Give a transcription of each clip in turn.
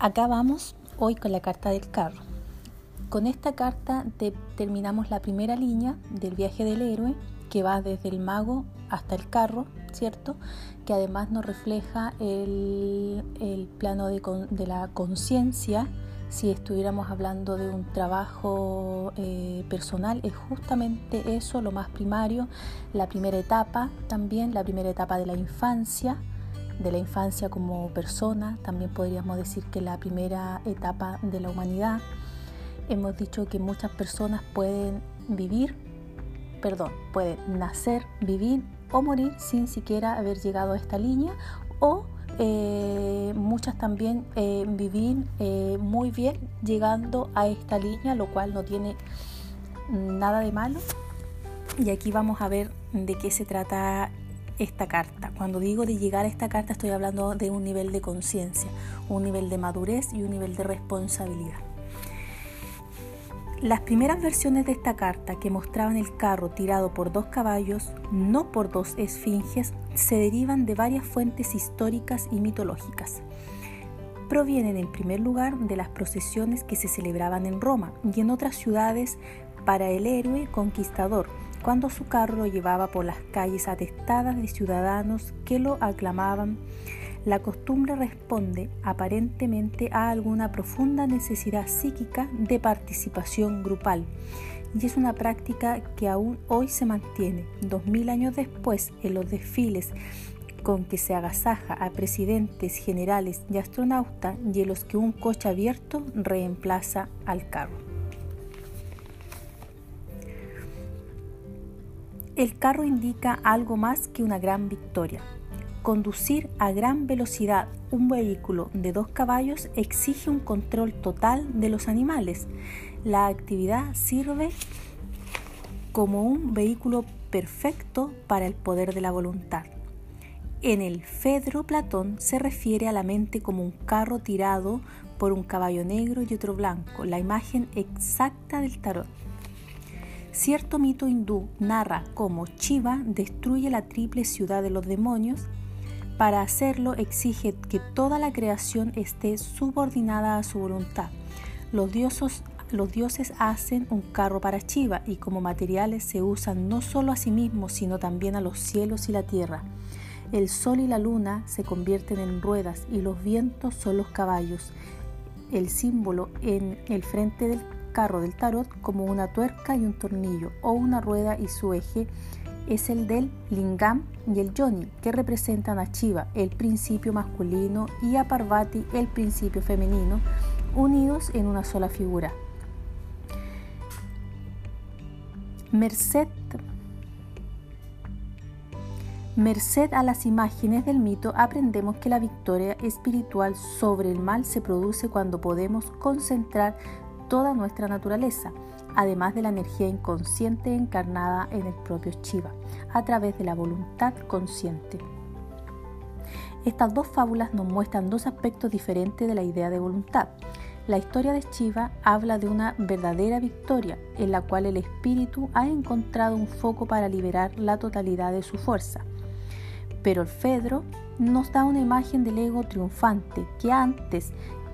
Acá vamos hoy con la carta del carro. Con esta carta terminamos la primera línea del viaje del héroe que va desde el mago hasta el carro, ¿cierto? Que además nos refleja el, plano de, la conciencia si estuviéramos hablando de un trabajo eh, personal, es justamente eso, lo más primario, la primera etapa también, la primera etapa de la infancia, de la infancia como persona, también podríamos decir que la primera etapa de la humanidad. Hemos dicho que muchas personas pueden vivir, perdón, pueden nacer, vivir o morir sin siquiera haber llegado a esta línea o eh, muchas también eh, vivir eh, muy bien llegando a esta línea, lo cual no tiene nada de malo. Y aquí vamos a ver de qué se trata esta carta. Cuando digo de llegar a esta carta estoy hablando de un nivel de conciencia, un nivel de madurez y un nivel de responsabilidad. Las primeras versiones de esta carta que mostraban el carro tirado por dos caballos, no por dos esfinges, se derivan de varias fuentes históricas y mitológicas. Provienen en primer lugar de las procesiones que se celebraban en Roma y en otras ciudades para el héroe conquistador, cuando su carro lo llevaba por las calles atestadas de ciudadanos que lo aclamaban la costumbre responde aparentemente a alguna profunda necesidad psíquica de participación grupal y es una práctica que aún hoy se mantiene, dos mil años después, en los desfiles con que se agasaja a presidentes, generales y astronautas y en los que un coche abierto reemplaza al carro. El carro indica algo más que una gran victoria, Conducir a gran velocidad un vehículo de dos caballos exige un control total de los animales. La actividad sirve como un vehículo perfecto para el poder de la voluntad. En el Fedro Platón se refiere a la mente como un carro tirado por un caballo negro y otro blanco, la imagen exacta del tarot. Cierto mito hindú narra cómo Shiva destruye la triple ciudad de los demonios para hacerlo exige que toda la creación esté subordinada a su voluntad. Los, los dioses hacen un carro para Chiva y como materiales se usan no solo a sí mismos, sino también a los cielos y la tierra. El sol y la luna se convierten en ruedas y los vientos son los caballos. El símbolo en el frente del carro del tarot como una tuerca y un tornillo o una rueda y su eje es el del lingam y el yoni, que representan a Shiva, el principio masculino, y a Parvati, el principio femenino, unidos en una sola figura. Merced, merced a las imágenes del mito, aprendemos que la victoria espiritual sobre el mal se produce cuando podemos concentrar toda nuestra naturaleza además de la energía inconsciente encarnada en el propio Shiva, a través de la voluntad consciente. Estas dos fábulas nos muestran dos aspectos diferentes de la idea de voluntad. La historia de Shiva habla de una verdadera victoria en la cual el espíritu ha encontrado un foco para liberar la totalidad de su fuerza. Pero el Fedro nos da una imagen del ego triunfante que antes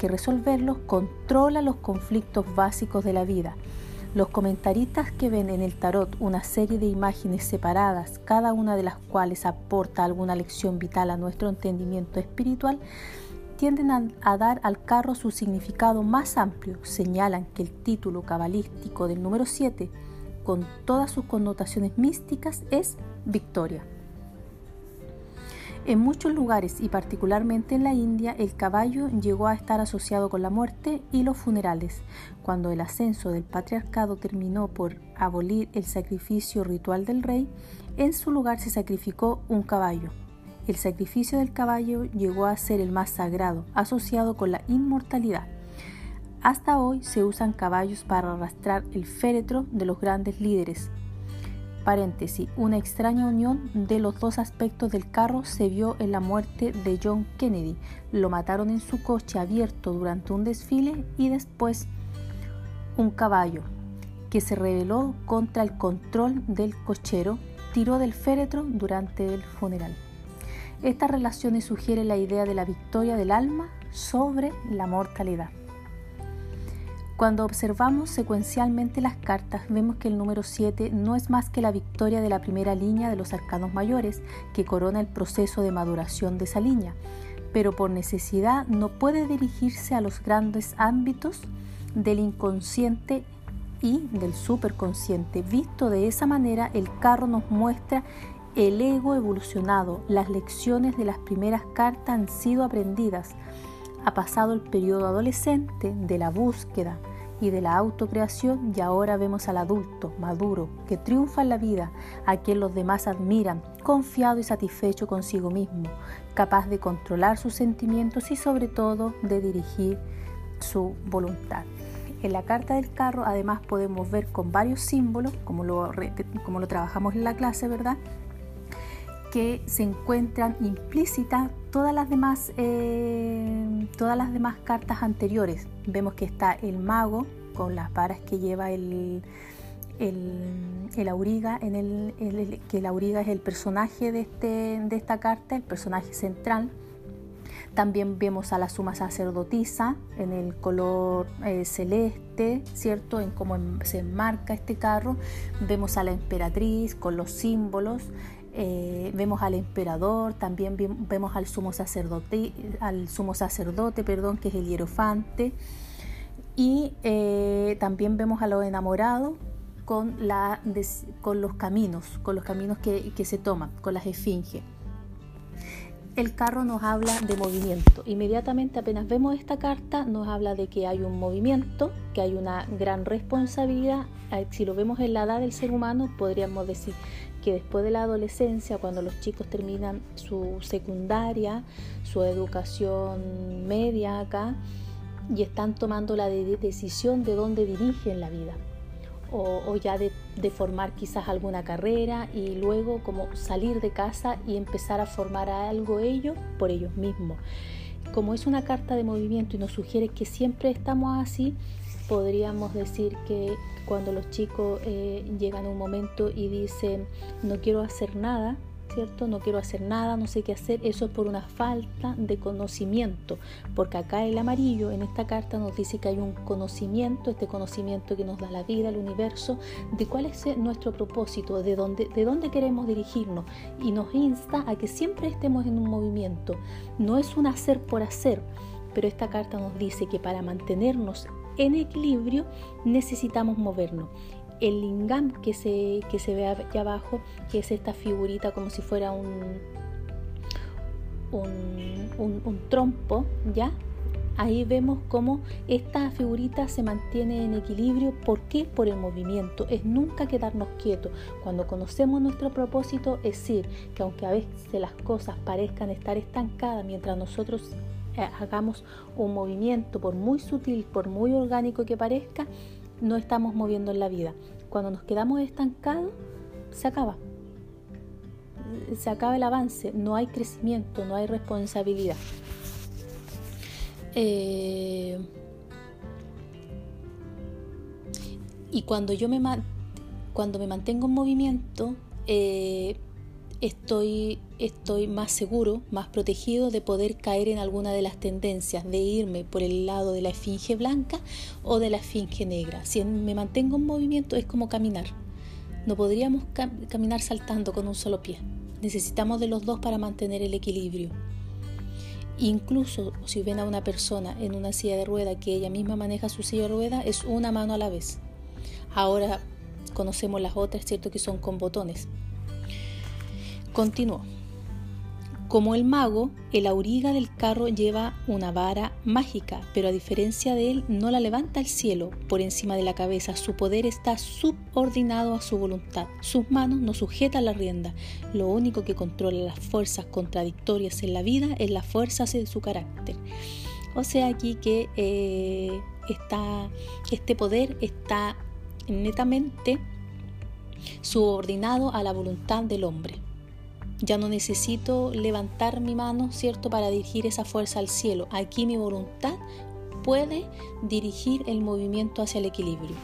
resolverlos controla los conflictos básicos de la vida los comentaristas que ven en el tarot una serie de imágenes separadas, cada una de las cuales aporta alguna lección vital a nuestro entendimiento espiritual, tienden a, dar al carro su significado más amplio. Señalan que el título cabalístico del número 7, con todas sus connotaciones místicas, es victoria. En muchos lugares y particularmente en la India, el caballo llegó a estar asociado con la muerte y los funerales. Cuando el ascenso del patriarcado terminó por abolir el sacrificio ritual del rey, en su lugar se sacrificó un caballo. El sacrificio del caballo llegó a ser el más sagrado, asociado con la inmortalidad. Hasta hoy se usan caballos para arrastrar el féretro de los grandes líderes, Paréntesis, una extraña unión de los dos aspectos del carro se vio en la muerte de John Kennedy. Lo mataron en su coche abierto durante un desfile y después un caballo que se rebeló contra el control del cochero tiró del féretro durante el funeral. Estas relaciones sugieren la idea de la victoria del alma sobre la mortalidad. Cuando observamos secuencialmente las cartas, vemos que el número 7 no es más que la victoria de la primera línea de los arcanos mayores, que corona el proceso de maduración de esa línea, pero por necesidad no puede dirigirse a los grandes ámbitos del inconsciente y del superconsciente. Visto de esa manera, el carro nos muestra el ego evolucionado. Las lecciones de las primeras cartas han sido aprendidas ha pasado el periodo adolescente de la búsqueda y de la autocreación y ahora vemos al adulto maduro que triunfa en la vida, a quien los demás admiran, confiado y satisfecho consigo mismo, capaz de controlar sus sentimientos y sobre todo de dirigir su voluntad. En la carta del carro además podemos ver con varios símbolos, como lo, como lo trabajamos en la clase, ¿verdad? que se encuentran implícitas todas las demás eh, todas las demás cartas anteriores vemos que está el mago con las varas que lleva el, el, auriga en el, que el auriga es el personaje de, este, de esta carta el personaje central también vemos a la suma sacerdotisa en el color eh, celeste, ¿cierto? En cómo se enmarca este carro. Vemos a la emperatriz con los símbolos. Eh, vemos al emperador, también vemos al sumo sacerdote, al sumo sacerdote, perdón, que es el hierofante, y eh, también vemos a los enamorados con, la, con los caminos, con los caminos que, que se toman, con las esfinges. El carro nos habla de movimiento. Inmediatamente apenas vemos esta carta nos habla de que hay un movimiento, que hay una gran responsabilidad. Si lo vemos en la edad del ser humano, podríamos decir que después de la adolescencia, cuando los chicos terminan su secundaria, su educación media acá, y están tomando la decisión de dónde dirigen la vida, o, ya de, de, formar quizás alguna carrera y luego como salir de casa y empezar a formar algo ellos por ellos mismos. Como es una carta de movimiento y nos sugiere que siempre estamos así, podríamos decir que cuando los chicos eh, llegan a un momento y dicen no quiero hacer nada, ¿cierto? No quiero hacer nada, no sé qué hacer, eso es por una falta de conocimiento, porque acá el amarillo en esta carta nos dice que hay un conocimiento, este conocimiento que nos da la vida, el universo, de cuál es nuestro propósito, de dónde, de dónde queremos dirigirnos. Y nos insta a que siempre estemos en un movimiento, no es un hacer por hacer, pero esta carta nos dice que para mantenernos en equilibrio necesitamos movernos. El lingam que se, que se ve aquí abajo, que es esta figurita como si fuera un, un, un, trompo, ¿ya? Ahí vemos cómo esta figurita se mantiene en equilibrio. ¿Por qué? Por el movimiento. Es nunca quedarnos quietos. Cuando conocemos nuestro propósito, es decir, que aunque a veces las cosas parezcan estar estancadas mientras nosotros hagamos un movimiento, por muy sutil, por muy orgánico que parezca, no estamos moviendo en la vida. Cuando nos quedamos estancados, se acaba. Se acaba el avance, no hay crecimiento, no hay responsabilidad. Eh, y cuando yo me, cuando me mantengo en movimiento, eh, estoy, estoy más seguro, más protegido de poder caer en alguna de las tendencias, de irme por el lado de la esfinge blanca o de la esfinge negra. Si me mantengo en movimiento es como caminar. No podríamos caminar saltando con un solo pie. Necesitamos de los dos para mantener el equilibrio. Incluso si ven a una persona en una silla de rueda que ella misma maneja su silla de rueda, es una mano a la vez. Ahora conocemos las otras, ¿cierto? Que son con botones. Continuó. Como el mago, el auriga del carro lleva una vara mágica, pero a diferencia de él no la levanta al cielo por encima de la cabeza. Su poder está subordinado a su voluntad. Sus manos no sujetan la rienda. Lo único que controla las fuerzas contradictorias en la vida es la fuerza de su carácter. O sea aquí que eh, este poder está netamente subordinado a la voluntad del hombre. Ya no necesito levantar mi mano, ¿cierto?, para dirigir esa fuerza al cielo. Aquí mi voluntad puede dirigir el movimiento hacia el equilibrio.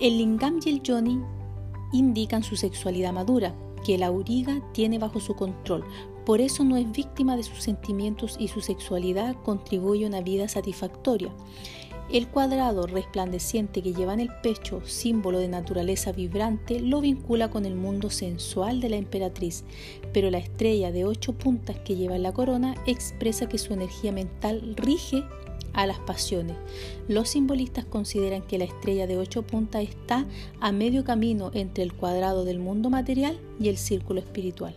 El lingam y el yoni indican su sexualidad madura, que el auriga tiene bajo su control. Por eso no es víctima de sus sentimientos y su sexualidad contribuye a una vida satisfactoria. El cuadrado resplandeciente que lleva en el pecho, símbolo de naturaleza vibrante, lo vincula con el mundo sensual de la emperatriz, pero la estrella de ocho puntas que lleva en la corona expresa que su energía mental rige a las pasiones. Los simbolistas consideran que la estrella de ocho puntas está a medio camino entre el cuadrado del mundo material y el círculo espiritual.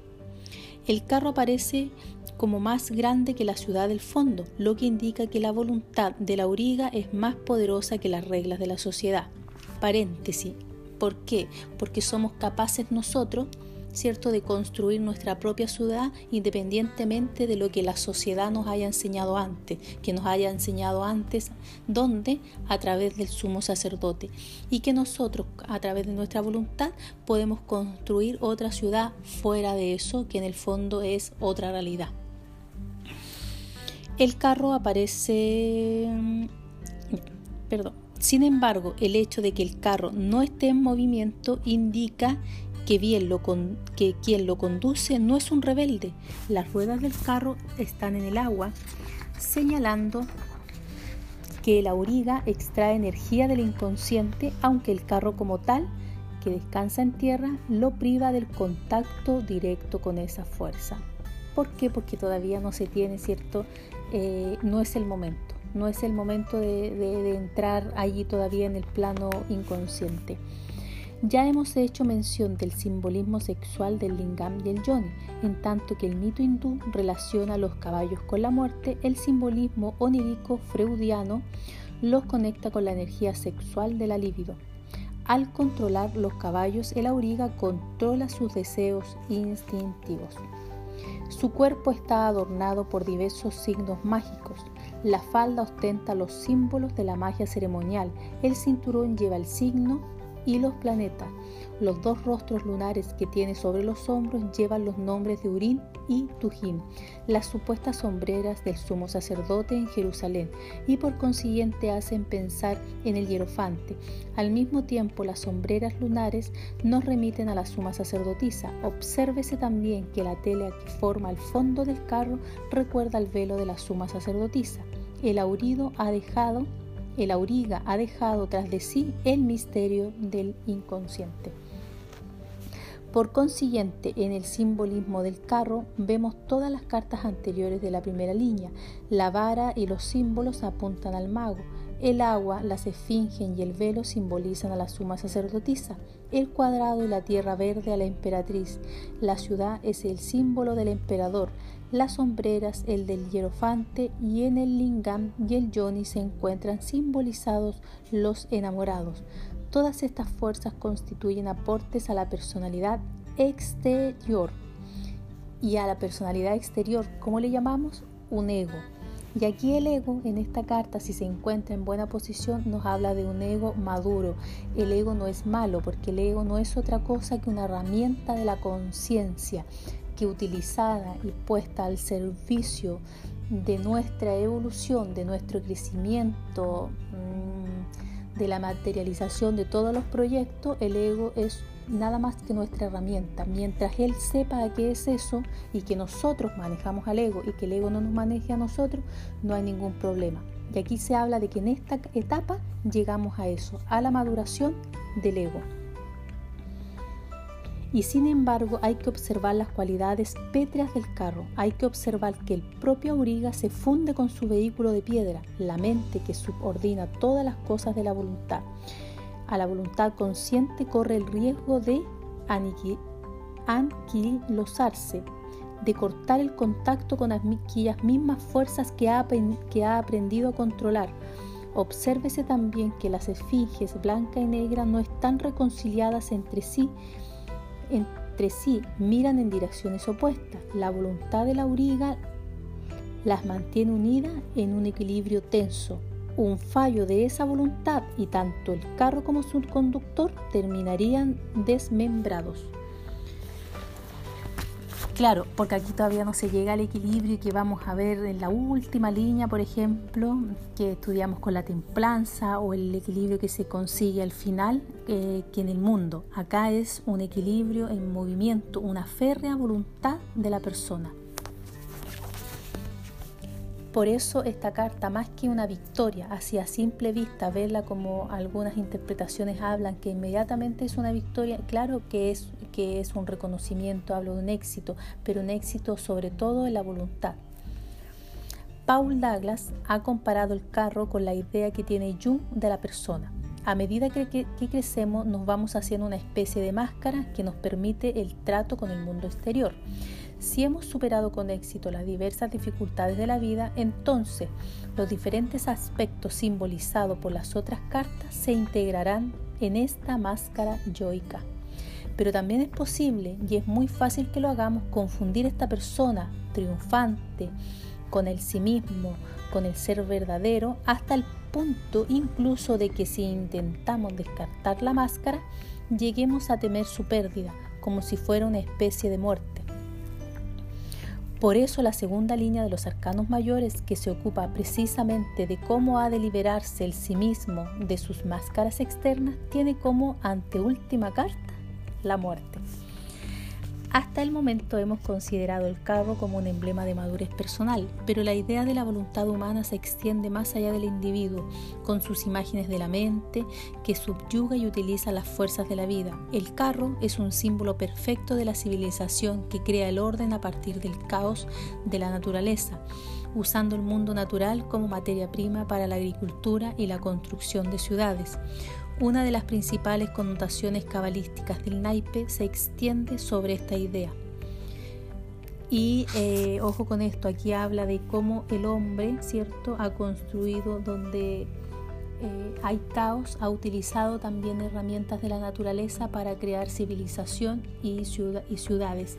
El carro aparece como más grande que la ciudad del fondo, lo que indica que la voluntad de la auriga es más poderosa que las reglas de la sociedad. Paréntesis. ¿Por qué? Porque somos capaces nosotros ¿cierto?, de construir nuestra propia ciudad independientemente de lo que la sociedad nos haya enseñado antes, que nos haya enseñado antes, ¿dónde? A través del sumo sacerdote. Y que nosotros, a través de nuestra voluntad, podemos construir otra ciudad fuera de eso, que en el fondo es otra realidad. El carro aparece... Perdón. Sin embargo, el hecho de que el carro no esté en movimiento indica que, quien lo conduce no es un rebelde. Las ruedas del carro están en el agua, señalando que la auriga extrae energía del inconsciente, aunque el carro como tal, que descansa en tierra, lo priva del contacto directo con esa fuerza. ¿Por qué? Porque todavía no se tiene, ¿cierto? Eh, no es el momento, no es el momento de entrar allí todavía en el plano inconsciente. Ya hemos hecho mención del simbolismo sexual del lingam y el yoni, en tanto que el mito hindú relaciona los caballos con la muerte, el simbolismo onírico freudiano los conecta con la energía sexual de la libido. Al controlar los caballos, el auriga controla sus deseos instintivos. Su cuerpo está adornado por diversos signos mágicos. La falda ostenta los símbolos de la magia ceremonial. El cinturón lleva el signo y los planetas. Los dos rostros lunares que tiene sobre los hombros llevan los nombres de Urín y Tujim, las supuestas sombreras del sumo sacerdote en Jerusalén, y por consiguiente hacen pensar en el hierofante. Al mismo tiempo, las sombreras lunares nos remiten a la suma sacerdotisa. Obsérvese también que la tela que forma el fondo del carro recuerda al velo de la suma sacerdotisa. El aurido ha dejado el auriga ha dejado tras de sí el misterio del inconsciente. Por consiguiente, en el simbolismo del carro vemos todas las cartas anteriores de la primera línea. La vara y los símbolos apuntan al mago. El agua, las esfinges y el velo simbolizan a la suma sacerdotisa. El cuadrado y la tierra verde a la emperatriz. La ciudad es el símbolo del emperador las sombreras, el del hierofante y en el lingam y el yoni se encuentran simbolizados los enamorados. Todas estas fuerzas constituyen aportes a la personalidad exterior. Y a la personalidad exterior, ¿cómo le llamamos? Un ego. Y aquí el ego, en esta carta, si se encuentra en buena posición, nos habla de un ego maduro. El ego no es malo, porque el ego no es otra cosa que una herramienta de la conciencia que utilizada y puesta al servicio de nuestra evolución, de nuestro crecimiento, de la materialización de todos los proyectos, el ego es nada más que nuestra herramienta. Mientras él sepa qué es eso y que nosotros manejamos al ego y que el ego no nos maneje a nosotros, no hay ningún problema. Y aquí se habla de que en esta etapa llegamos a eso, a la maduración del ego y sin embargo hay que observar las cualidades pétreas del carro, hay que observar que el propio auriga se funde con su vehículo de piedra, la mente que subordina todas las cosas de la voluntad. A la voluntad consciente corre el riesgo de anquilosarse, de cortar el contacto con aquellas mismas fuerzas que ha, que ha aprendido a controlar. Obsérvese también que las esfinges blanca y negra no están reconciliadas entre sí, entre sí miran en direcciones opuestas. La voluntad de la auriga las mantiene unidas en un equilibrio tenso. Un fallo de esa voluntad y tanto el carro como su conductor terminarían desmembrados. Claro, porque aquí todavía no se llega al equilibrio que vamos a ver en la última línea, por ejemplo, que estudiamos con la templanza o el equilibrio que se consigue al final, eh, que en el mundo. Acá es un equilibrio en movimiento, una férrea voluntad de la persona. Por eso esta carta, más que una victoria, hacia simple vista, verla como algunas interpretaciones hablan, que inmediatamente es una victoria, claro que es, que es un reconocimiento, hablo de un éxito, pero un éxito sobre todo en la voluntad. Paul Douglas ha comparado el carro con la idea que tiene Jung de la persona. A medida que, que, crecemos nos vamos haciendo una especie de máscara que nos permite el trato con el mundo exterior. Si hemos superado con éxito las diversas dificultades de la vida, entonces los diferentes aspectos simbolizados por las otras cartas se integrarán en esta máscara yoica. Pero también es posible, y es muy fácil que lo hagamos, confundir esta persona triunfante, con el sí mismo, con el ser verdadero, hasta el punto incluso de que si intentamos descartar la máscara, lleguemos a temer su pérdida, como si fuera una especie de muerte. Por eso la segunda línea de los arcanos mayores, que se ocupa precisamente de cómo ha de liberarse el sí mismo de sus máscaras externas, tiene como anteúltima carta la muerte. Hasta el momento hemos considerado el carro como un emblema de madurez personal, pero la idea de la voluntad humana se extiende más allá del individuo, con sus imágenes de la mente, que subyuga y utiliza las fuerzas de la vida. El carro es un símbolo perfecto de la civilización que crea el orden a partir del caos de la naturaleza, usando el mundo natural como materia prima para la agricultura y la construcción de ciudades. Una de las principales connotaciones cabalísticas del naipe se extiende sobre esta idea. Y eh, ojo con esto, aquí habla de cómo el hombre, ¿cierto?, ha construido donde eh, hay caos, ha utilizado también herramientas de la naturaleza para crear civilización y, y ciudades.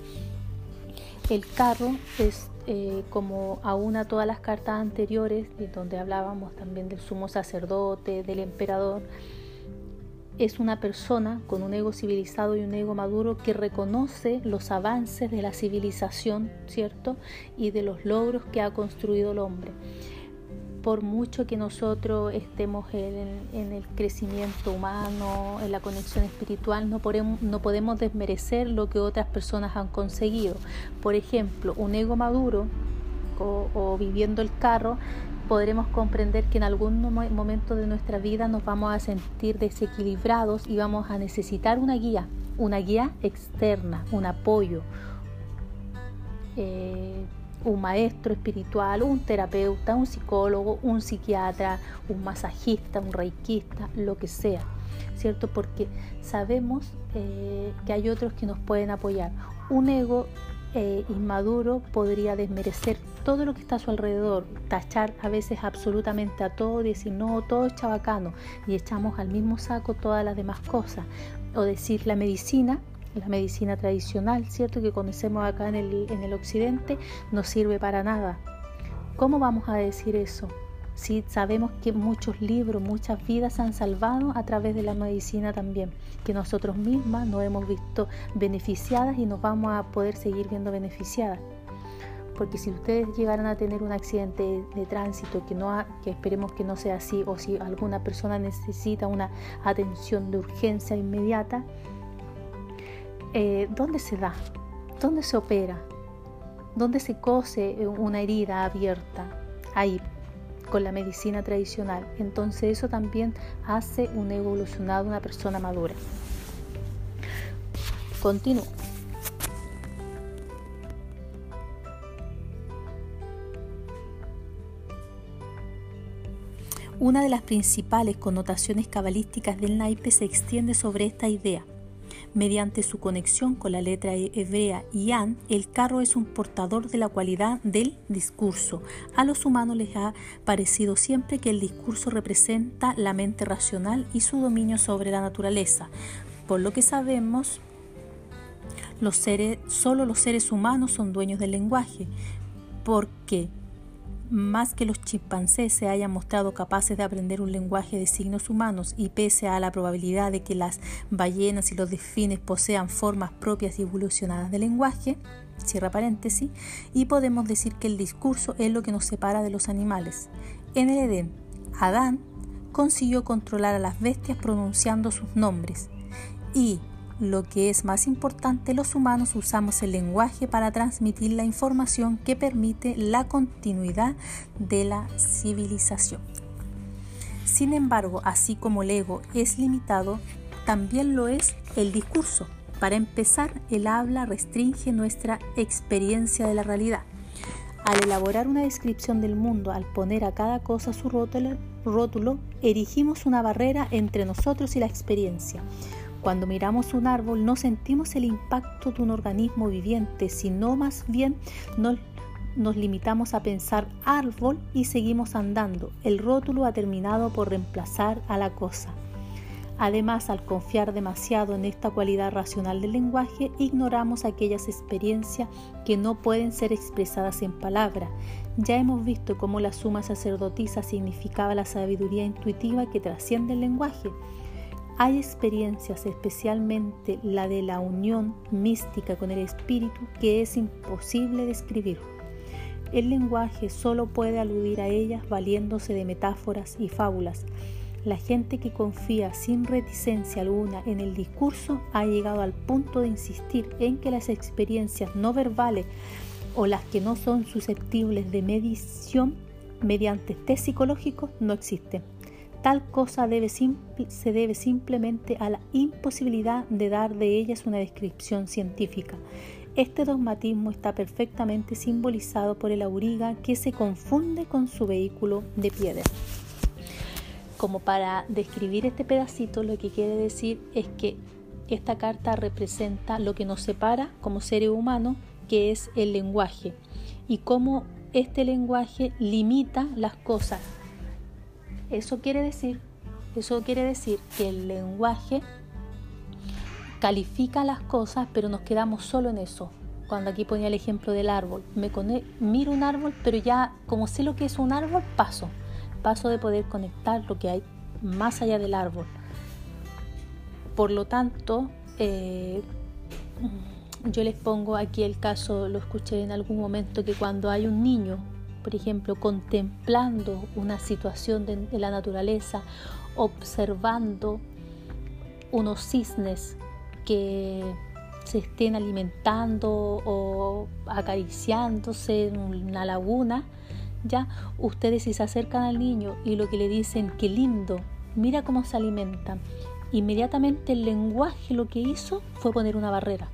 El carro es eh, como aúna todas las cartas anteriores, de donde hablábamos también del sumo sacerdote, del emperador, es una persona con un ego civilizado y un ego maduro que reconoce los avances de la civilización, ¿cierto? Y de los logros que ha construido el hombre. Por mucho que nosotros estemos en, el crecimiento humano, en la conexión espiritual, no podemos, no podemos desmerecer lo que otras personas han conseguido. Por ejemplo, un ego maduro o viviendo el carro podremos comprender que en algún momento de nuestra vida nos vamos a sentir desequilibrados y vamos a necesitar una guía, una guía externa, un apoyo, eh, un maestro espiritual, un terapeuta, un psicólogo, un psiquiatra, un masajista, un reikista, lo que sea, ¿cierto? Porque sabemos eh, que hay otros que nos pueden apoyar. Un ego eh, inmaduro podría desmerecer todo lo que está a su alrededor, tachar a veces absolutamente a todo, decir no, todo es chabacano y echamos al mismo saco todas las demás cosas. O decir la medicina, la medicina tradicional, ¿cierto? Que conocemos acá en el, en el occidente, no sirve para nada. ¿Cómo vamos a decir eso? Si sabemos que muchos libros, muchas vidas se han salvado a través de la medicina también, que nosotros mismas nos hemos visto beneficiadas y nos vamos a poder seguir viendo beneficiadas porque si ustedes llegaran a tener un accidente de, tránsito que no que esperemos que no sea así o si alguna persona necesita una atención de urgencia inmediata eh, ¿dónde se da? ¿dónde se opera? ¿dónde se cose una herida abierta? ahí con la medicina tradicional. Entonces eso también hace un evolucionado una persona madura. Continúo. Una de las principales connotaciones cabalísticas del naipe se extiende sobre esta idea. Mediante su conexión con la letra hebrea Yan, el carro es un portador de la cualidad del discurso. A los humanos les ha parecido siempre que el discurso representa la mente racional y su dominio sobre la naturaleza. Por lo que sabemos, solo los seres humanos son dueños del lenguaje, porque más que los chimpancés se hayan mostrado capaces de aprender un lenguaje de signos humanos y pese a la probabilidad de que las ballenas y los delfines posean formas propias y evolucionadas de lenguaje, cierra paréntesis, y podemos decir que el discurso es lo que nos separa de los animales. En el Edén, Adán consiguió controlar a las bestias pronunciando sus nombres y lo que es más importante, los humanos usamos el lenguaje para transmitir la información que permite la continuidad de la civilización. Sin embargo, así como el ego es limitado, también lo es el discurso. Para empezar, el habla restringe nuestra experiencia de la realidad. Al elaborar una descripción del mundo, al poner a cada cosa su rótulo, rótulo, erigimos una barrera entre nosotros y la experiencia. Cuando miramos un árbol no sentimos el impacto de un organismo viviente, sino más bien nos, limitamos a pensar árbol y seguimos andando. El rótulo ha terminado por reemplazar a la cosa. Además, al confiar demasiado en esta cualidad racional del lenguaje, ignoramos aquellas experiencias que no pueden ser expresadas en palabras. Ya hemos visto cómo la suma sacerdotisa significaba la sabiduría intuitiva que trasciende el lenguaje. Hay experiencias, especialmente la de la unión mística con el espíritu, que es imposible describir. El lenguaje solo puede aludir a ellas valiéndose de metáforas y fábulas. La gente que confía sin reticencia alguna en el discurso ha llegado al punto de insistir en que las experiencias no verbales o las que no son susceptibles de medición mediante test psicológicos no existen. Tal cosa se debe simplemente a la imposibilidad de dar de ellas una descripción científica. Este dogmatismo está perfectamente simbolizado por el auriga que se confunde con su vehículo de piedra como para describir este pedacito, lo que quiere decir es que esta carta representa lo que nos separa como seres humanos, que es el lenguaje, y cómo este lenguaje limita las cosas. Eso quiere decir, eso quiere decir que el lenguaje califica las cosas, pero nos quedamos solo en eso. Cuando aquí ponía el ejemplo del árbol, me miro un árbol, pero ya como sé lo que es un árbol, paso paso de poder conectar lo que hay más allá del árbol. Por lo tanto, eh, yo les pongo aquí el caso, lo escuché en algún momento, que cuando hay un niño, por ejemplo, contemplando una situación de, la naturaleza, observando unos cisnes que se estén alimentando o acariciándose en una laguna, ya ustedes si se acercan al niño y lo que le dicen, qué lindo, mira cómo se alimentan, inmediatamente el lenguaje lo que hizo fue poner una barrera.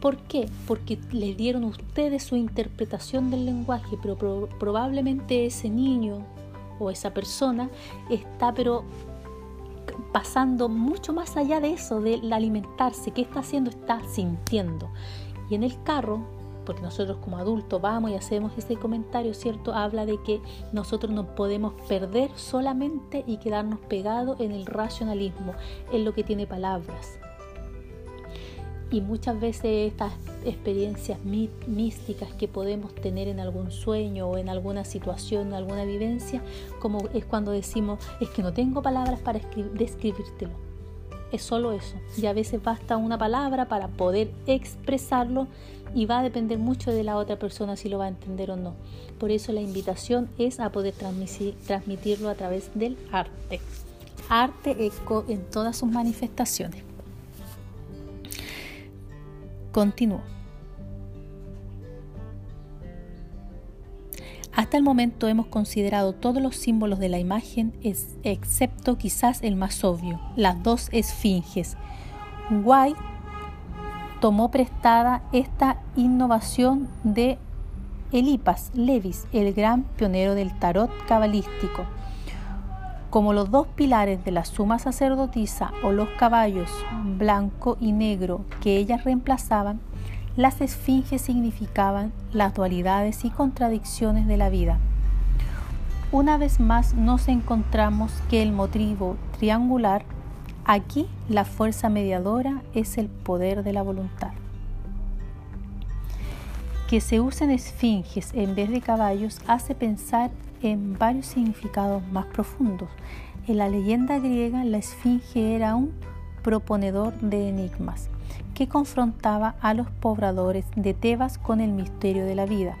¿Por qué? Porque le dieron ustedes su interpretación del lenguaje, pero probablemente ese niño o esa persona está pero pasando mucho más allá de eso, del alimentarse. ¿Qué está haciendo? Está sintiendo. Y en el carro porque nosotros como adultos vamos y hacemos ese comentario, ¿cierto? Habla de que nosotros no podemos perder solamente y quedarnos pegados en el racionalismo, en lo que tiene palabras. Y muchas veces estas experiencias místicas que podemos tener en algún sueño o en alguna situación, en alguna vivencia, como es cuando decimos, es que no tengo palabras para describírtelo es solo eso. Y a veces basta una palabra para poder expresarlo y va a depender mucho de la otra persona si lo va a entender o no. Por eso la invitación es a poder transmitirlo a través del arte. Arte en todas sus manifestaciones. Continúo. Hasta el momento hemos considerado todos los símbolos de la imagen, excepto quizás el más obvio, las dos esfinges. White tomó prestada esta innovación de Elipas Levis, el gran pionero del tarot cabalístico. Como los dos pilares de la suma sacerdotisa o los caballos blanco y negro que ellas reemplazaban, las esfinges significaban las dualidades y contradicciones de la vida. Una vez más nos encontramos que el motivo triangular, aquí la fuerza mediadora es el poder de la voluntad. Que se usen esfinges en vez de caballos hace pensar en varios significados más profundos. En la leyenda griega la esfinge era un proponedor de enigmas que confrontaba a los pobladores de Tebas con el misterio de la vida.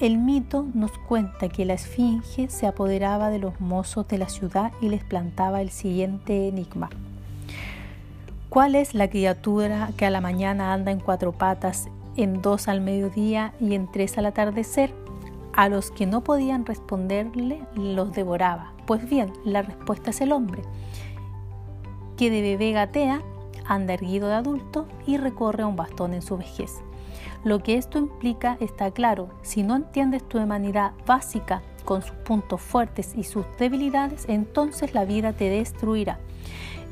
El mito nos cuenta que la esfinge se apoderaba de los mozos de la ciudad y les plantaba el siguiente enigma. ¿Cuál es la criatura que a la mañana anda en cuatro patas, en dos al mediodía y en tres al atardecer? A los que no podían responderle los devoraba. Pues bien, la respuesta es el hombre, que de bebé gatea, anda erguido de adulto y recorre un bastón en su vejez. Lo que esto implica está claro. Si no entiendes tu humanidad básica con sus puntos fuertes y sus debilidades, entonces la vida te destruirá.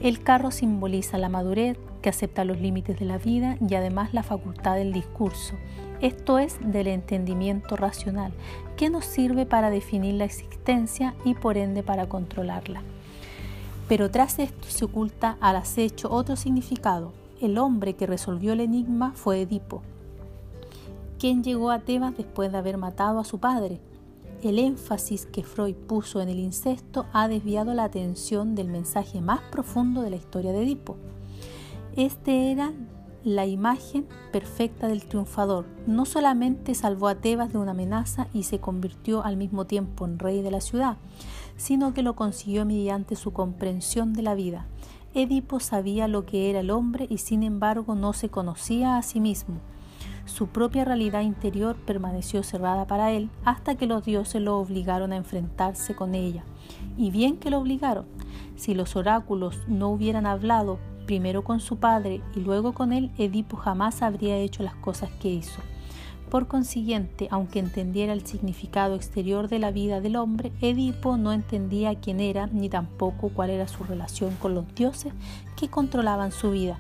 El carro simboliza la madurez que acepta los límites de la vida y además la facultad del discurso. Esto es del entendimiento racional, que nos sirve para definir la existencia y por ende para controlarla. Pero tras esto se oculta al acecho otro significado. El hombre que resolvió el enigma fue Edipo, quien llegó a Tebas después de haber matado a su padre. El énfasis que Freud puso en el incesto ha desviado la atención del mensaje más profundo de la historia de Edipo. Este era la imagen perfecta del triunfador. No solamente salvó a Tebas de una amenaza y se convirtió al mismo tiempo en rey de la ciudad, sino que lo consiguió mediante su comprensión de la vida. Edipo sabía lo que era el hombre y sin embargo no se conocía a sí mismo. Su propia realidad interior permaneció cerrada para él hasta que los dioses lo obligaron a enfrentarse con ella. Y bien que lo obligaron. Si los oráculos no hubieran hablado primero con su padre y luego con él, Edipo jamás habría hecho las cosas que hizo. Por consiguiente, aunque entendiera el significado exterior de la vida del hombre, Edipo no entendía quién era ni tampoco cuál era su relación con los dioses que controlaban su vida.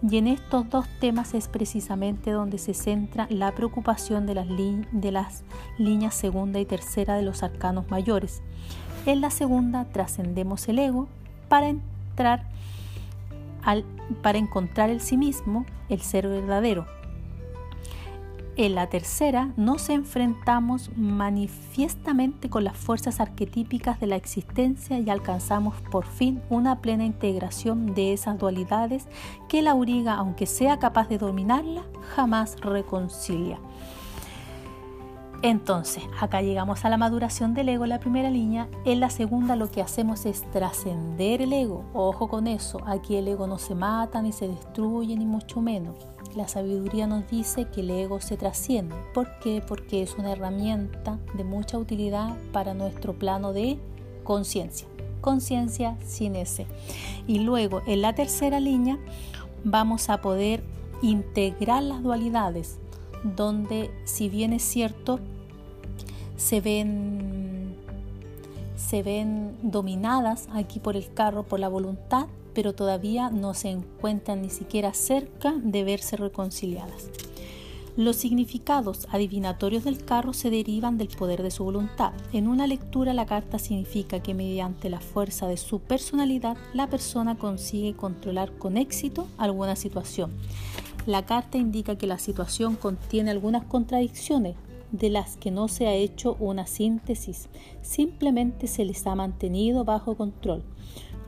Y en estos dos temas es precisamente donde se centra la preocupación de las, de las líneas segunda y tercera de los arcanos mayores. En la segunda trascendemos el ego para entrar para encontrar el sí mismo, el ser verdadero. En la tercera nos enfrentamos manifiestamente con las fuerzas arquetípicas de la existencia y alcanzamos por fin una plena integración de esas dualidades que la auriga, aunque sea capaz de dominarla, jamás reconcilia. Entonces, acá llegamos a la maduración del ego, la primera línea. En la segunda lo que hacemos es trascender el ego. Ojo con eso, aquí el ego no se mata ni se destruye ni mucho menos la sabiduría nos dice que el ego se trasciende. ¿Por qué? Porque es una herramienta de mucha utilidad para nuestro plano de conciencia. Conciencia sin ese. Y luego, en la tercera línea, vamos a poder integrar las dualidades, donde si bien es cierto, se ven, se ven dominadas aquí por el carro, por la voluntad, pero todavía no se encuentran ni siquiera cerca de verse reconciliadas. Los significados adivinatorios del carro se derivan del poder de su voluntad. En una lectura la carta significa que mediante la fuerza de su personalidad la persona consigue controlar con éxito alguna situación. La carta indica que la situación contiene algunas contradicciones de las que no se ha hecho una síntesis, simplemente se les ha mantenido bajo control.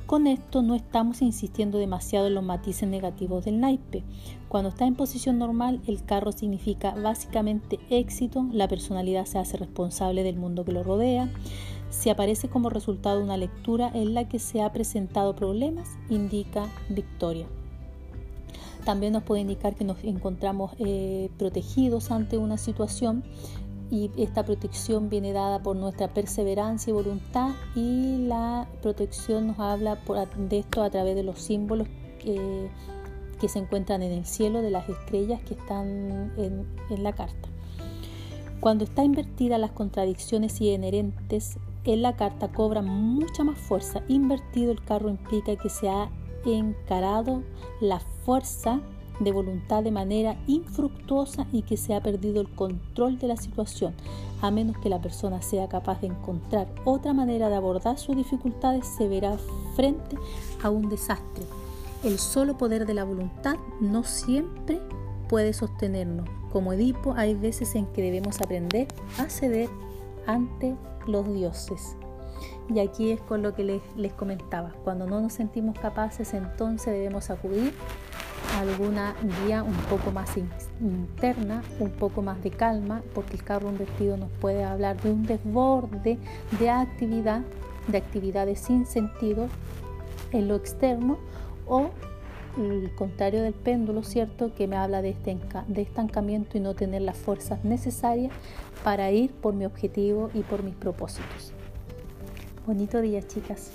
Con esto no estamos insistiendo demasiado en los matices negativos del naipe. Cuando está en posición normal, el carro significa básicamente éxito, la personalidad se hace responsable del mundo que lo rodea. Si aparece como resultado una lectura en la que se ha presentado problemas, indica victoria. También nos puede indicar que nos encontramos eh, protegidos ante una situación y esta protección viene dada por nuestra perseverancia y voluntad y la protección nos habla de esto a través de los símbolos que, se encuentran en el cielo de las estrellas que están en, la carta. Cuando está invertida las contradicciones inherentes en la carta cobra mucha más fuerza. Invertido el carro implica que se ha encarado la fuerza de voluntad de manera infructuosa y que se ha perdido el control de la situación, a menos que la persona sea capaz de encontrar otra manera de abordar sus dificultades, se verá frente a un desastre. El solo poder de la voluntad no siempre puede sostenernos. Como Edipo, hay veces en que debemos aprender a ceder ante los dioses. Y aquí es con lo que les, les comentaba. Cuando no nos sentimos capaces, entonces debemos acudir alguna guía un poco más interna, un poco más de calma, porque el carro invertido nos puede hablar de un desborde de actividad, de actividades sin sentido en lo externo o el contrario del péndulo, ¿cierto? Que me habla de, este de estancamiento y no tener las fuerzas necesarias para ir por mi objetivo y por mis propósitos. Bonito día, chicas.